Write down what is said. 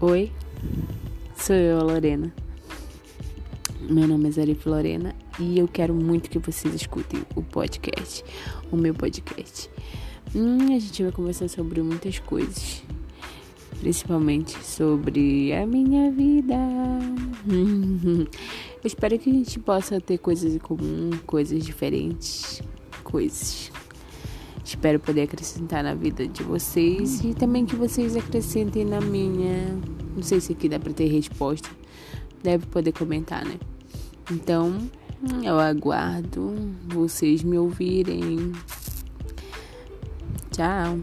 Oi, sou eu, Lorena. Meu nome é Zarif Lorena e eu quero muito que vocês escutem o podcast, o meu podcast. Hum, a gente vai conversar sobre muitas coisas, principalmente sobre a minha vida. Eu espero que a gente possa ter coisas em comum, coisas diferentes, coisas. Espero poder acrescentar na vida de vocês e também que vocês acrescentem na minha. Não sei se aqui dá para ter resposta. Deve poder comentar, né? Então, eu aguardo vocês me ouvirem. Tchau.